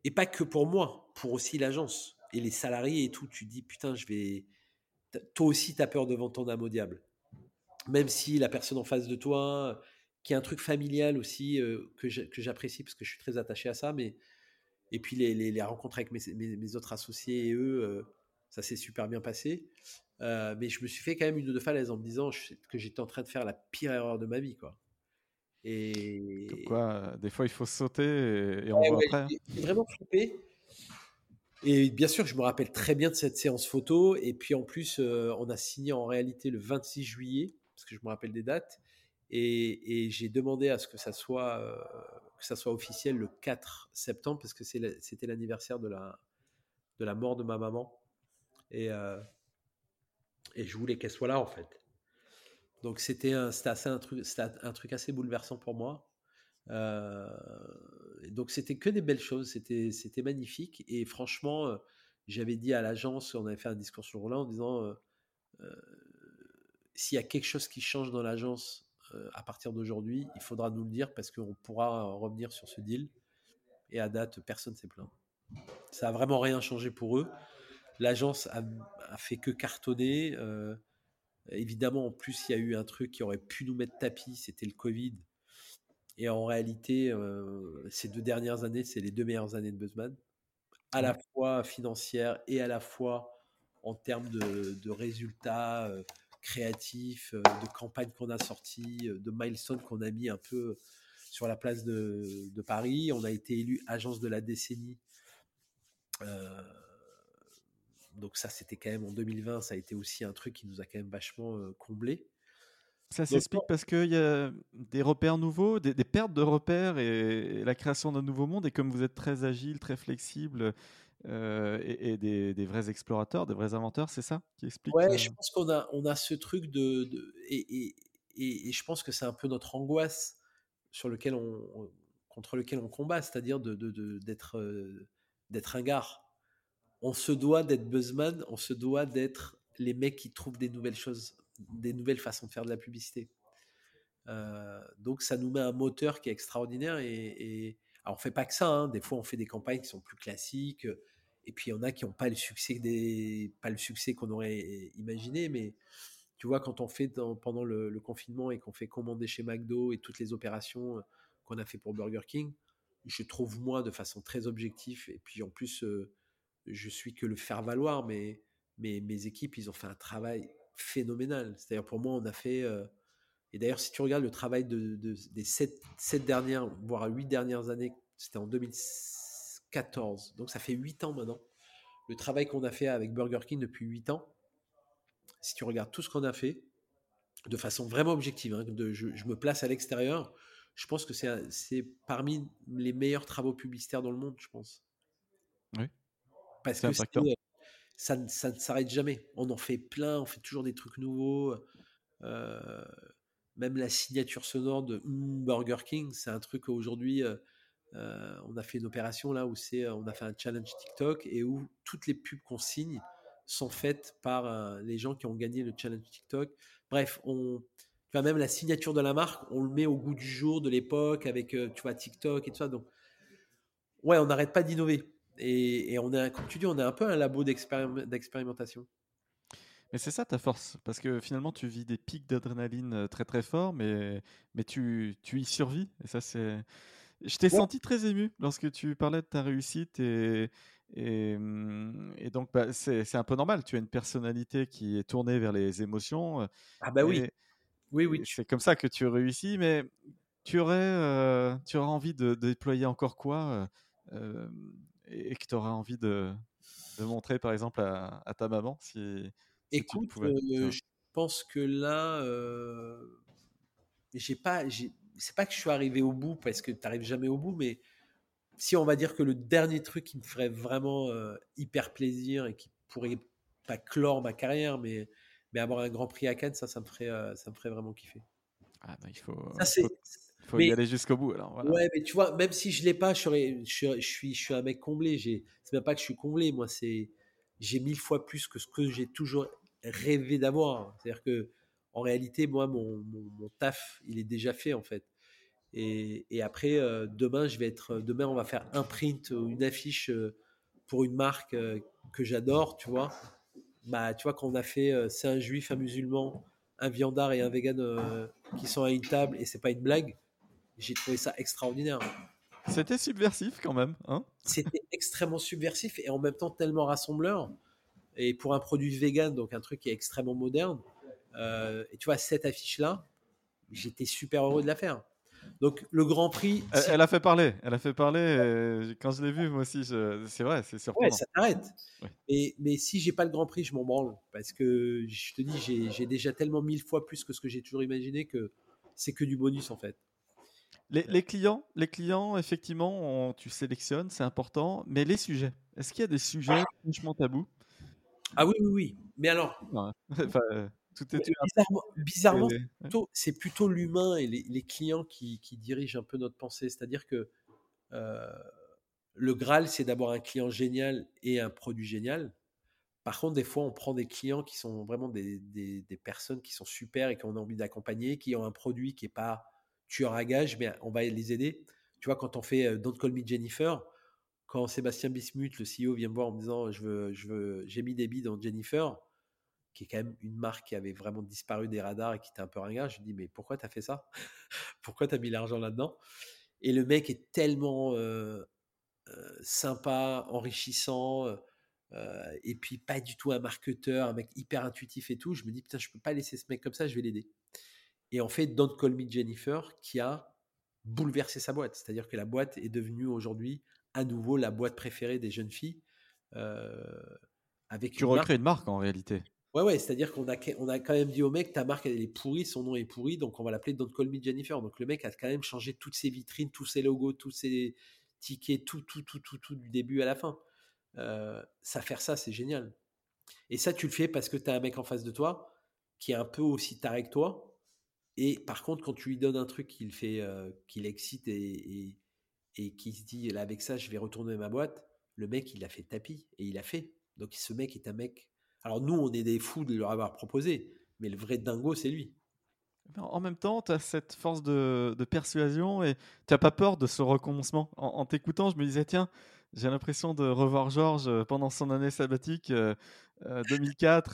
Et pas que pour moi, pour aussi l'agence et les salariés et tout. Tu dis, putain, je vais. Toi aussi, tu as peur de vendre ton âme au diable. Même si la personne en face de toi, qui a un truc familial aussi, euh, que j'apprécie parce que je suis très attaché à ça, mais. Et puis les, rencontres avec mes, autres associés et eux, euh, ça s'est super bien passé. Euh, mais je me suis fait quand même une ou deux en me disant que j'étais en train de faire la pire erreur de ma vie. quoi. Et... quoi, des fois il faut sauter et, on voit après. Hein. J'ai vraiment flippé. Et bien sûr, je me rappelle très bien de cette séance photo. Et puis en plus, euh, on a signé en réalité le 26 juillet, parce que je me rappelle des dates. Et, et j'ai demandé à ce que ça soit, euh, que ça soit officiel le 4 septembre, parce que c'était l'anniversaire de la, de la mort de ma maman. Et, euh, et je voulais qu'elle soit là, en fait. Donc c'était un, assez un, truc, un truc assez bouleversant pour moi. Euh, donc c'était que des belles choses, c'était, magnifique. Et franchement, euh, j'avais dit à l'agence, on avait fait un discours sur Roland en disant euh, s'il y a quelque chose qui change dans l'agence à partir d'aujourd'hui, il faudra nous le dire parce qu'on pourra revenir sur ce deal. Et à date, personne s'est plaint. Ça a vraiment rien changé pour eux. L'agence a fait que cartonner. Évidemment, en plus, il y a eu un truc qui aurait pu nous mettre tapis, c'était le Covid. Et en réalité, euh, ces deux dernières années, c'est les deux meilleures années de Buzzman, à la fois financière et à la fois en termes de, résultats euh, créatifs, euh, de campagnes qu'on a sorties, de milestones qu'on a mis un peu sur la place de, de Paris. On a été élu agence de la décennie donc ça, c'était quand même en 2020, ça a été aussi un truc qui nous a quand même vachement comblé. Ça s'explique parce qu'il y a des repères nouveaux, des, pertes de repères et, la création d'un nouveau monde. Et comme vous êtes très agile, très flexible euh, et, des, vrais explorateurs, des vrais inventeurs, c'est ça qui explique Ouais, je pense qu'on a, on a ce truc de. et, et, je pense que c'est un peu notre angoisse sur lequel on, contre lequel on combat, c'est-à-dire de, d'être, euh, d'être un gars. On se doit d'être buzzman, on se doit d'être les mecs qui trouvent des nouvelles choses, des nouvelles façons de faire de la publicité. Euh, donc ça nous met un moteur qui est extraordinaire et, alors on fait pas que ça. Hein. Des fois on fait des campagnes qui sont plus classiques et puis il y en a qui n'ont pas le succès des pas le succès qu'on aurait imaginé, mais tu vois, quand on fait pendant le, confinement et qu'on fait commander chez McDo et toutes les opérations euh, qu'on a fait pour Burger King, je trouve moi de façon très objective. Et puis en plus, euh, je suis que le faire valoir, mais, mes équipes, ils ont fait un travail phénoménal. C'est-à-dire pour moi, on a fait. Euh, et d'ailleurs, si tu regardes le travail de, des sept, dernières, voire huit dernières années, c'était en 2014. Donc ça fait huit ans maintenant. Le travail qu'on a fait avec Burger King depuis huit ans, si tu regardes tout ce qu'on a fait, de façon vraiment objective, hein, de, je, me place à l'extérieur, je pense que c'est parmi les meilleurs travaux publicitaires dans le monde, je pense. Oui. Parce que euh, ça, ça, ne s'arrête jamais. On en fait plein, on fait toujours des trucs nouveaux. Euh, même la signature sonore de Burger King, c'est un truc aujourd'hui. Euh, on a fait une opération là où c'est, on a fait un challenge TikTok et où toutes les pubs qu'on signe, sont faites par euh, les gens qui ont gagné le challenge TikTok. Bref, on, tu même la signature de la marque, on le met au goût du jour, de l'époque, avec, tu vois, TikTok et tout ça. Donc, ouais, on n'arrête pas d'innover. Et, on est, comme tu dis, on est un peu un labo d'expérimentation. Mais c'est ça ta force, parce que finalement tu vis des pics d'adrénaline euh, très très forts, mais, mais tu, tu y survis. Et ça, c'est. Je t'ai senti très ému lorsque tu parlais de ta réussite et, et, et donc, bah, c'est un peu normal. Tu as une personnalité qui est tournée vers les émotions. Ah bah oui. Oui, oui. C'est comme ça que tu réussis, mais tu aurais, tu aurais envie de, déployer encore quoi et, que tu aurais envie de, de, montrer, par exemple, à, ta maman si, Écoute, je pense que là, j'ai pas, c'est pas que je suis arrivé au bout parce que tu n'arrives jamais au bout, mais si on va dire que le dernier truc qui me ferait vraiment euh, hyper plaisir et qui pourrait pas clore ma carrière, mais, mais avoir un grand prix à Cannes, ça, ça me ferait, euh, ça me ferait vraiment kiffer. Ah bah, il faut, faut, y aller jusqu'au bout. Alors, Ouais, mais tu vois, même si je l'ai pas, je, serais, je, suis, je suis un mec comblé. C'est même pas que je suis comblé, moi, c'est j'ai mille fois plus que ce que j'ai toujours rêvé d'avoir. C'est-à-dire que en réalité, moi, mon, mon, taf, il est déjà fait en fait. Et, après, euh, demain, je vais être, demain, on va faire un print ou une affiche euh, pour une marque euh, que j'adore, tu vois. Bah, tu vois, quand on a fait, c'est un juif, un musulman, un viandard et un vegan qui sont à une table et c'est pas une blague, j'ai trouvé ça extraordinaire. C'était subversif quand même, hein? C'était extrêmement subversif et en même temps tellement rassembleur. Et pour un produit vegan, donc un truc qui est extrêmement moderne, et tu vois, cette affiche-là, j'étais super heureux de la faire. Donc le Grand Prix. Elle, a fait parler. Elle a fait parler. quand je l'ai vu, moi aussi, c'est vrai, c'est surprenant. Ouais, ça t'arrête. Et, mais si j'ai pas le Grand Prix, je m'en branle parce que je te dis, j'ai déjà tellement mille fois plus que ce que j'ai toujours imaginé que c'est que du bonus en fait. Les, clients, les clients, effectivement, tu sélectionnes, c'est important. Mais les sujets, est-ce qu'il y a des sujets franchement tabous? Ah oui, oui, oui. Mais alors, enfin, bizarrement, c'est plutôt l'humain et les, clients qui, dirigent un peu notre pensée. C'est-à-dire que euh, le Graal, c'est d'avoir un client génial et un produit génial. Par contre, des fois, on prend des clients qui sont vraiment des, personnes qui sont super et qu'on a envie d'accompagner, qui ont un produit qui n'est pas tueur à gage, mais on va les aider. Tu vois, quand on fait euh, Don't Call Me Jennifer, quand Sébastien Bismuth, le CEO, vient me voir en me disant je veux, je veux, j'ai mis des billes dans Jennifer, qui est quand même une marque qui avait vraiment disparu des radars et qui était un peu ringard. Je lui dis, mais pourquoi tu as fait ça? Pourquoi tu as mis l'argent là-dedans? Et le mec est tellement euh, euh, sympa, enrichissant, et puis pas du tout un marketeur, un mec hyper intuitif et tout. Je me dis, putain, je peux pas laisser ce mec comme ça, je vais l'aider. Et en fait, Don't Call Me Jennifer, qui a bouleversé sa boîte. C'est-à-dire que la boîte est devenue aujourd'hui à nouveau la boîte préférée des jeunes filles. avec tu recrées une marque en réalité. Ouais, ouais, c'est-à-dire qu'on a, on a quand même dit au mec, ta marque, elle est pourrie, son nom est pourri, donc on va l'appeler Don't Call Me Jennifer. Donc le mec a quand même changé toutes ses vitrines, tous ses logos, tous ses tickets, tout, tout, tout, tout, tout du début à la fin. Euh, ça faire ça, c'est génial. Et ça, tu le fais parce que tu as un mec en face de toi qui est un peu aussi taré que toi. Et par contre, quand tu lui donnes un truc qu'il fait, euh, qu'il excite et, et, et qui se dit, là, avec ça, je vais retourner ma boîte, le mec, il a fait tapis et il a fait. Donc ce mec est un mec alors nous, on est des fous de leur avoir proposé, mais le vrai dingo, c'est lui. En même temps, tu as cette force de, persuasion et tu n'as pas peur de ce recommencement. En, t'écoutant, je me disais, tiens, j'ai l'impression de revoir Georges euh, pendant son année sabbatique 2004 euh,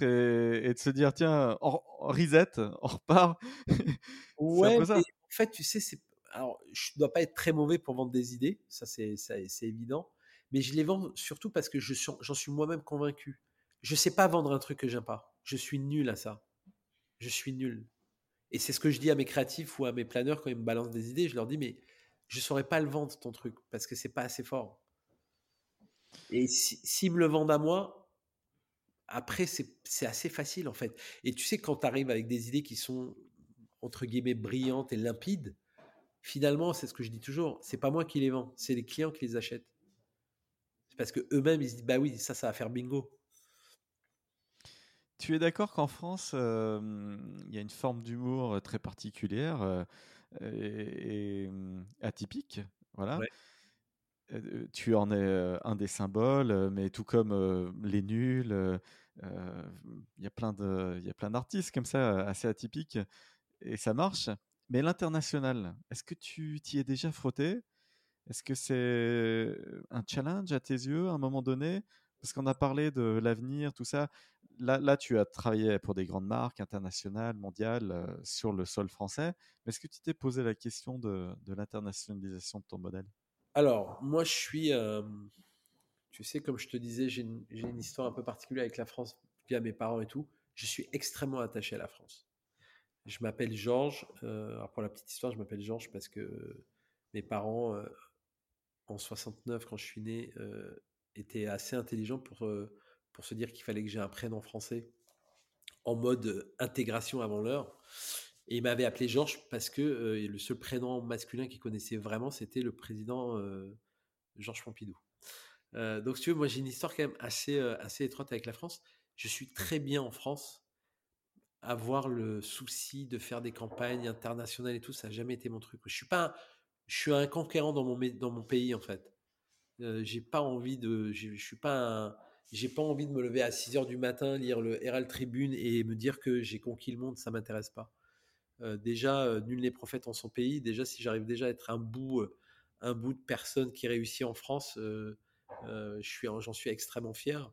euh, et, de se dire, tiens, on, reset, on repart. ouais, en fait, tu sais, c'est... Alors, je ne dois pas être très mauvais pour vendre des idées, ça c'est, c'est évident, mais je les vends surtout parce que j'en suis moi-même convaincu. Je sais pas vendre un truc que j'aime pas. Je suis nul à ça. Je suis nul. Et c'est ce que je dis à mes créatifs ou à mes planeurs quand ils me balancent des idées. Je leur dis, mais je saurais pas le vendre ton truc parce que c'est pas assez fort. Et s'ils me le vendent à moi, après, c'est assez facile en fait. Et tu sais, quand tu arrives avec des idées qui sont entre guillemets brillantes et limpides, finalement, c'est ce que je dis toujours, c'est pas moi qui les vends, c'est les clients qui les achètent. C'est parce que eux-mêmes, ils se disent, bah oui, ça, ça va faire bingo. Tu es d'accord qu'en France, il y a une forme d'humour très particulière et, atypique, voilà. Tu en es un des symboles, mais tout comme les nuls, il y a plein d'artistes comme ça assez atypiques et ça marche. Mais l'international, est-ce que tu t'y es déjà frotté? Est-ce que c'est un challenge à tes yeux à un moment donné? Parce qu'on a parlé de l'avenir, tout ça là, tu as travaillé pour des grandes marques internationales, mondiales, euh, sur le sol français. Est-ce que tu t'es posé la question de, l'internationalisation de ton modèle? Alors, moi, je suis, euh, tu sais, comme je te disais, j'ai une, histoire un peu particulière avec la France via mes parents et tout. Je suis extrêmement attaché à la France. Je m'appelle Georges. Euh, pour la petite histoire, je m'appelle Georges parce que mes parents, en 69, quand je suis né, étaient assez intelligents pour pour se dire qu'il fallait que j'ai un prénom français en mode intégration avant l'heure. Et il m'avait appelé Georges parce que euh, le seul prénom masculin qu'il connaissait vraiment, c'était le président euh, Georges Pompidou. Euh, donc, si tu veux, moi j'ai une histoire quand même assez, assez étroite avec la France. Je suis très bien en France. Avoir le souci de faire des campagnes internationales et tout, ça n'a jamais été mon truc. Je suis pas, je suis un conquérant dans mon, dans mon pays en fait. j'ai pas envie de, je suis pas un, j'ai pas envie de me lever à 6 heures du matin, lire le Herald Tribune et me dire que j'ai conquis le monde, ça m'intéresse pas. Euh, déjà, euh, nul n'est prophète en son pays. Déjà, si j'arrive déjà à être un bout, euh, un bout de personne qui réussit en France, je suis, j'en suis extrêmement fier.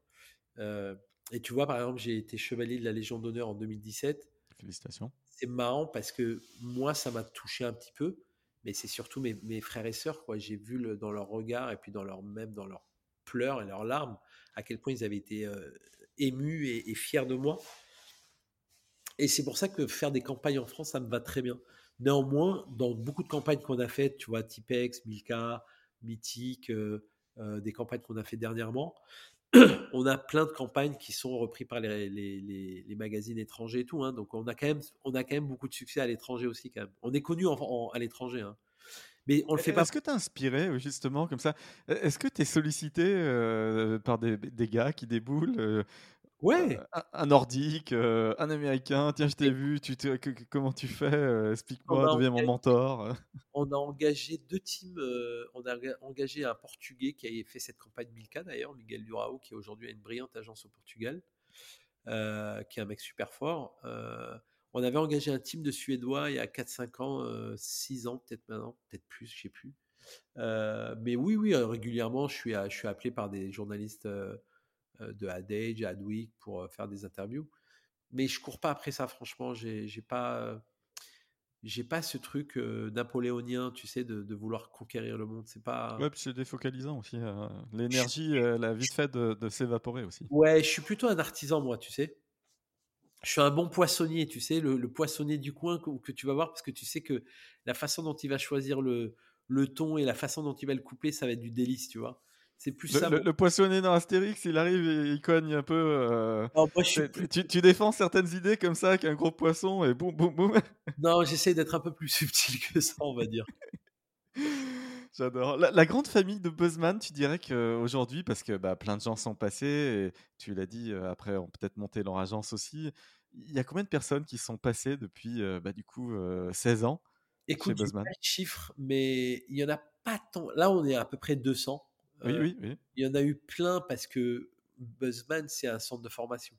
et tu vois, par exemple, j'ai été chevalier de la Légion d'honneur en 2017. Félicitations. C'est marrant parce que moi, ça m'a touché un petit peu, mais c'est surtout mes, mes, frères et sœurs. Quoi. J'ai vu le, dans leur regard et puis dans leur, même dans leurs pleurs et leurs larmes à quel point ils avaient été euh, émus et, fiers de moi. Et c'est pour ça que faire des campagnes en France, ça me va très bien. Néanmoins, dans beaucoup de campagnes qu'on a faites, tu vois, Tipex, Milka, Mythique, euh, euh, des campagnes qu'on a fait dernièrement, on a plein de campagnes qui sont reprises par les, les, magazines étrangers et tout. Hein. donc on a, quand même, on a quand même beaucoup de succès à l'étranger aussi. Quand même. On est connu à l'étranger. Hein. Mais on le fait pas. Est-ce que tu es inspiré justement comme ça? Est-ce que tu es sollicité euh, par des, des, gars qui déboulent euh, Ouais. Un, nordique, euh, un américain. Tiens, je t'ai vu. Tu comment tu fais Explique-moi. Deviens mon mentor. On a engagé deux teams. on a engagé un Portugais qui a fait cette campagne Milka d'ailleurs, Miguel Durao, qui aujourd'hui a une brillante agence au Portugal, qui est un mec super fort. On avait engagé un team de Suédois il y a 4-5 ans, 6 euh, ans peut-être maintenant, peut-être plus, je sais plus. Euh, mais oui, oui, euh, régulièrement, je suis, je suis appelé par des journalistes de Adage, Adweek pour faire des interviews. Mais je cours pas après ça, franchement. J'ai, j'ai pas, j'ai pas ce truc napoléonien, tu sais, de, vouloir conquérir le monde. C'est pas. Ouais, c'est défocalisant aussi. l'énergie, elle a vite fait de, de s'évaporer aussi. Ouais, je suis plutôt un artisan, moi, tu sais je suis un bon poissonnier, tu sais, le, poissonnier du coin que, tu vas voir, parce que tu sais que la façon dont il va choisir le, le ton et la façon dont il va le couper, ça va être du délice, tu vois. C'est plus Le, ça. le- poissonnier dans Astérix, il arrive et il cogne un peu. euh, Non, moi, je suis tu- plus- tu, tu défends certaines idées comme ça, qu'un gros poisson, et boum, boum, boum. Non, j'essaie d'être un peu plus subtil que ça, on va dire. J'adore. La, la grande famille de Buzzman, tu dirais qu'aujourd'hui, parce que bah, plein de gens sont passés, et tu l'as dit, euh, après on peut-être monté leur agence aussi, il y a combien de personnes qui sont passées depuis, euh, bah, du coup, euh, 16 ans Écoute, j'ai Buzzman? pas de chiffres, mais il y en a pas tant. Là, on est à peu près 200. Oui, oui, oui. Il y en a eu plein parce que Buzzman, c'est un centre de formation.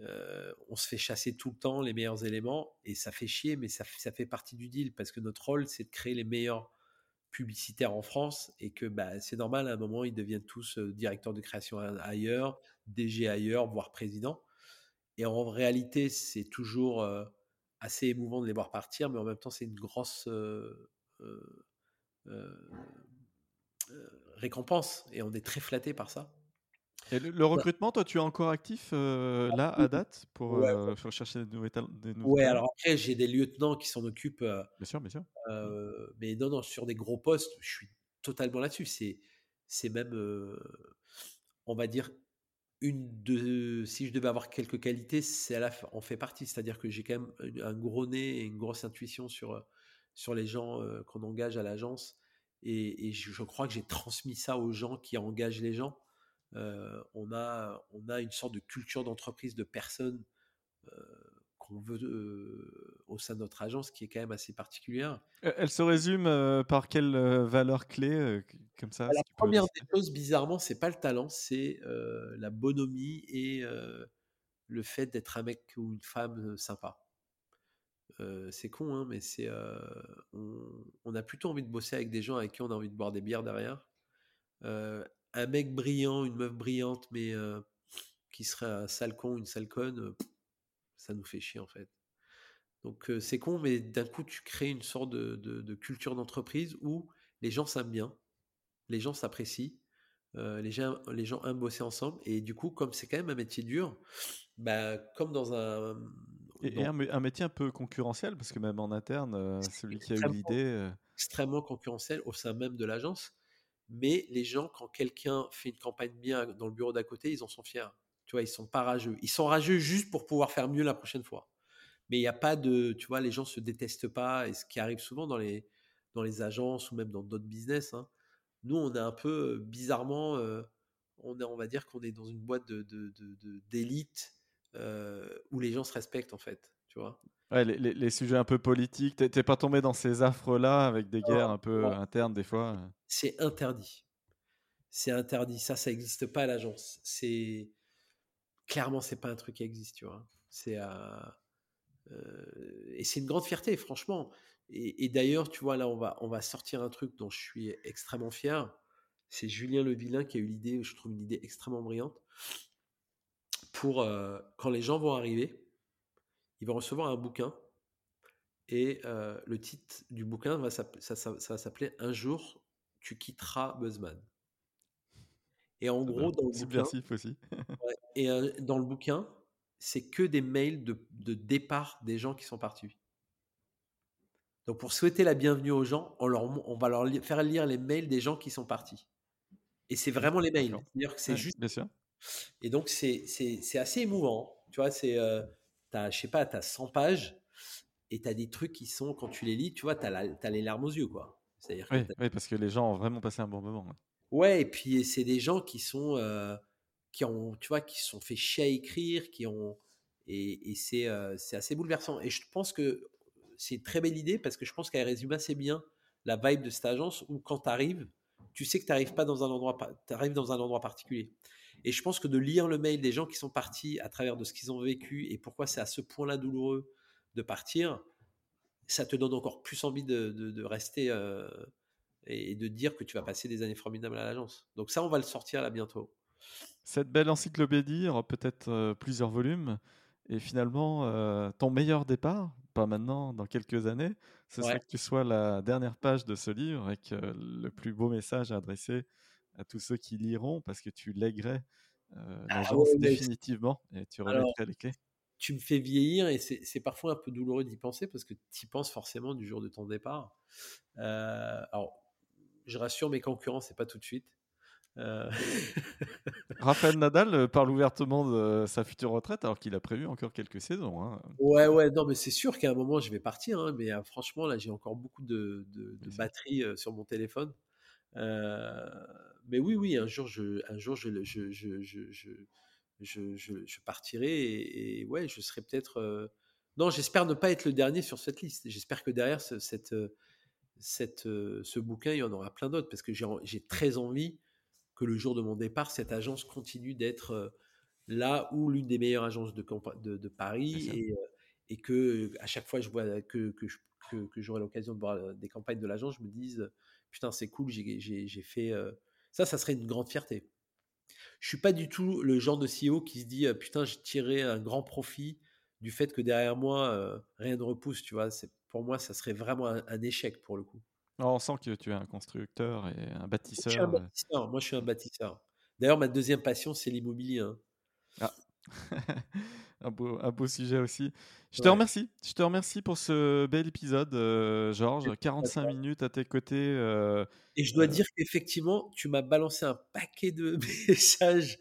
Euh, on se fait chasser tout le temps les meilleurs éléments et ça fait chier, mais ça, ça fait partie du deal parce que notre rôle, c'est de créer les meilleurs publicitaires en France et que bah, c'est normal, à un moment, ils deviennent tous directeurs de création ailleurs, DG ailleurs, voire président. Et en réalité, c'est toujours euh, assez émouvant de les voir partir, mais en même temps, c'est une grosse euh, récompense et on est très flatté par ça. Et le, le recrutement, toi, tu es encore actif euh, là, à date, pour Ouais. euh, rechercher des nouveaux talents des nouveaux Ouais, talents? alors après, j'ai des lieutenants qui s'en occupent, euh, Bien sûr, bien sûr. euh, mais non, non, sur des gros postes, je suis totalement là-dessus. C'est, c'est même, euh, on va dire, une de. Si je devais avoir quelques qualités, c'est à la en fait partie. C'est-à-dire que j'ai quand même un gros nez et une grosse intuition sur, euh, sur les gens euh, qu'on engage à l'agence. Et, et je, je crois que j'ai transmis ça aux gens qui engagent les gens. Euh, on, a, on a une sorte de culture d'entreprise de personnes euh, qu'on veut euh, au sein de notre agence qui est quand même assez particulière. Euh, Elle se résume euh, par quelle euh, valeur clé, comme ça la si première des choses, bizarrement, c'est pas le talent, c'est la bonhomie et le fait d'être un mec ou une femme sympa. Euh, c'est con, hein, mais c'est euh, on, a plutôt envie de bosser avec des gens avec qui on a envie de boire des bières derrière. Euh, un mec brillant, une meuf brillante, mais qui serait un sale con, une sale conne, ça nous fait chier en fait. Donc c'est con, mais d'un coup tu crées une sorte de, culture d'entreprise où les gens s'aiment bien, les gens s'apprécient, les, gens, les gens aiment bosser ensemble, et du coup, comme c'est quand même un métier dur, bah, comme dans un... Et, un, mé- un métier un peu concurrentiel, parce que même en interne, euh, celui qui a eu l'idée. euh, extrêmement concurrentiel au sein même de l'agence. Mais les gens, quand quelqu'un fait une campagne bien dans le bureau d'à côté, ils en sont fiers. Tu vois, ils sont pas rageux. Ils sont rageux juste pour pouvoir faire mieux la prochaine fois. Mais il n'y a pas de, tu vois, les gens se détestent pas. Et ce qui arrive souvent dans les, dans les agences ou même dans d'autres business, hein. nous, on est un peu euh, bizarrement, euh, on, est, on va dire qu'on est dans une boîte de, de- de- de- d'élite où les gens se respectent en fait. Tu vois. ouais, les, les- les sujets un peu politiques, t'es pas tombé dans ces affres-là avec des guerres un peu internes des fois. euh? c'est interdit. C'est interdit. Ça, ça n'existe pas à l'agence. C'est clairement, c'est pas un truc qui existe, tu vois. C'est euh, euh, et c'est une grande fierté, franchement. Et, et d'ailleurs, tu vois, là, on va, on va sortir un truc dont je suis extrêmement fier. C'est Julien Le Vilain qui a eu l'idée, je trouve une idée extrêmement brillante. Pour euh, quand les gens vont arriver, ils vont recevoir un bouquin et euh, le titre du bouquin va s'app- ça, ça- ça va s'appeler Un jour, tu quitteras Buzzman. Et en gros, bien. dans le bouquin, Subversif aussi. ouais, et euh, dans le bouquin, c'est que des mails de, de départ des gens qui sont partis. Donc, pour souhaiter la bienvenue aux gens, on, leur, mon- on va leur li- faire lire les mails des gens qui sont partis. Et c'est vraiment les mails. D'accord. C'est-à-dire que c'est Ouais, juste Bien sûr. Et donc, c'est c'est- c'est assez émouvant. Tu vois, c'est, euh, t'as, je sais pas, tu as 100 pages et tu as des trucs qui sont, quand tu les lis, tu vois, tu as, les larmes aux yeux, quoi. C'est-à-dire que Oui, parce que les gens ont vraiment passé un bon moment. ouais. Ouais, et puis c'est des gens qui sont, euh, qui ont, tu vois, qui se sont fait chier à écrire, qui ont, et, et c'est, euh, c'est assez bouleversant. Et je pense que c'est une très belle idée parce que je pense qu'elle résume assez bien la vibe de cette agence où quand tu arrives, tu sais que tu n'arrives pas dans un endroit, tu arrives dans un endroit particulier. Et je pense que de lire le mail des gens qui sont partis à travers de ce qu'ils ont vécu et pourquoi c'est à ce point-là douloureux de partir, ça te donne encore plus envie de, de- de rester euh, et de dire que tu vas passer des années formidables à l'agence. Donc ça, on va le sortir là bientôt. Cette belle encyclopédie aura peut-être euh, plusieurs volumes. Et finalement, euh, ton meilleur départ, pas maintenant, dans quelques années, ce serait que tu sois la dernière page de ce livre avec euh, le plus beau message à adresser à tous ceux qui liront, parce que tu lèguerais euh, Ah ouais, définitivement et tu Alors, remettrais les clés. Tu me fais vieillir et c'est parfois un peu douloureux d'y penser parce que tu y penses forcément du jour de ton départ. Euh, alors, je rassure mes concurrents, c'est pas tout de suite. Euh, Raphaël Nadal euh, parle ouvertement de sa future retraite alors qu'il a prévu encore quelques saisons. hein. Ouais, ouais, non, mais c'est sûr qu'à un moment, je vais partir. hein, mais euh, franchement, là, j'ai encore beaucoup de, de- batterie euh, sur mon téléphone. Mais oui, oui, un jour, je, un jour, je, partirai et, et ouais, je serai peut-être. euh, Non, j'espère ne pas être le dernier sur cette liste. J'espère que derrière ce, cette, euh, cette, euh, ce bouquin, il y en aura plein d'autres parce que j'ai très envie que le jour de mon départ, cette agence continue d'être là où l'une des meilleures agences de, campa- de, de Paris et, et que à chaque fois je vois que, que, je- que, que j'aurai l'occasion de voir des campagnes de l'agence, je me dise putain c'est cool, j'ai- fait euh, ça, ça serait une grande fierté. Je suis pas du tout le genre de CEO qui se dit putain j'ai tiré un grand profit du fait que derrière moi euh, rien ne repousse, tu vois. C'est pour moi ça serait vraiment un, un échec pour le coup. Alors, on sent que tu es un constructeur et un Je suis un bâtisseur. euh. bâtisseur. Moi je suis un bâtisseur. D'ailleurs ma deuxième passion c'est l'immobilier. hein. Ah. un, beau, un beau sujet aussi. Je te remercie. Je te remercie pour ce bel épisode, euh, Georges. Merci à 45 toi. minutes à tes côtés. euh, Et je dois Euh. dire qu'effectivement, tu m'as balancé un paquet de messages.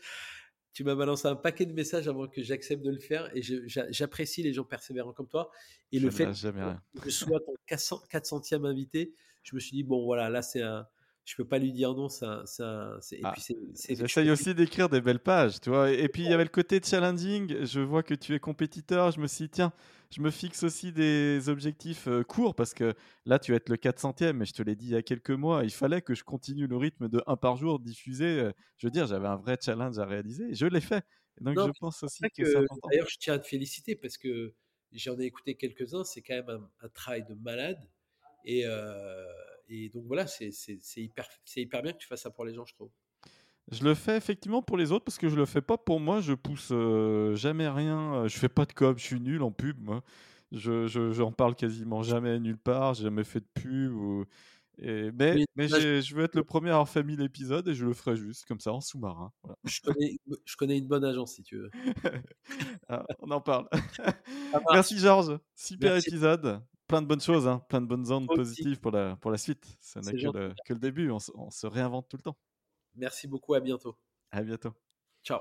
Tu m'as balancé un paquet de messages avant que j'accepte de le faire. Et j'apprécie les gens persévérants comme toi. Et je le fait rien. que je sois ton 400 400e invité, je me suis dit, bon, voilà, là, c'est un. Je peux pas lui dire non. un- c'est- Et Ah, puis, c'est. J'essaye je- aussi d'écrire des belles pages, tu vois. Et puis il y avait le côté challenging. Je vois que tu es compétiteur. Je me suis dit, tiens, je me fixe aussi des objectifs euh, courts parce que là, tu vas être le 400e. Mais je te l'ai dit il y a quelques mois, il fallait que je continue le rythme de un par jour diffusé. Euh, Je veux dire, j'avais un vrai challenge à réaliser. Et je l'ai fait. Et donc Non, je pense aussi que. D'ailleurs, je tiens à te féliciter parce que j'en ai écouté quelques-uns. C'est quand même un, un travail de malade. Et, euh, et donc voilà, c'est hyper, bien que tu fasses ça pour les gens, je trouve. Je le fais effectivement pour les autres parce que je le fais pas pour moi. Je pousse euh, jamais rien. euh, Je fais pas de com. Je suis nul en pub. Moi. Je, je- j'en parle quasiment jamais nulle part. J'ai jamais fait de pub. ou- et- mais Mais mais là, j'ai- je veux être le premier à avoir fait 1000 épisodes et je le ferai juste comme ça en sous-marin. Voilà. Je connais, je connais une bonne agence si tu veux. Ah, on en parle. Merci Georges. Super Merci. épisode. Plein de bonnes choses, hein. plein de bonnes ondes aussi. positives pour la, pour la suite. Ce n'est que le, que le début. On, se- on se réinvente tout le temps. Merci beaucoup, à bientôt. À bientôt. Ciao.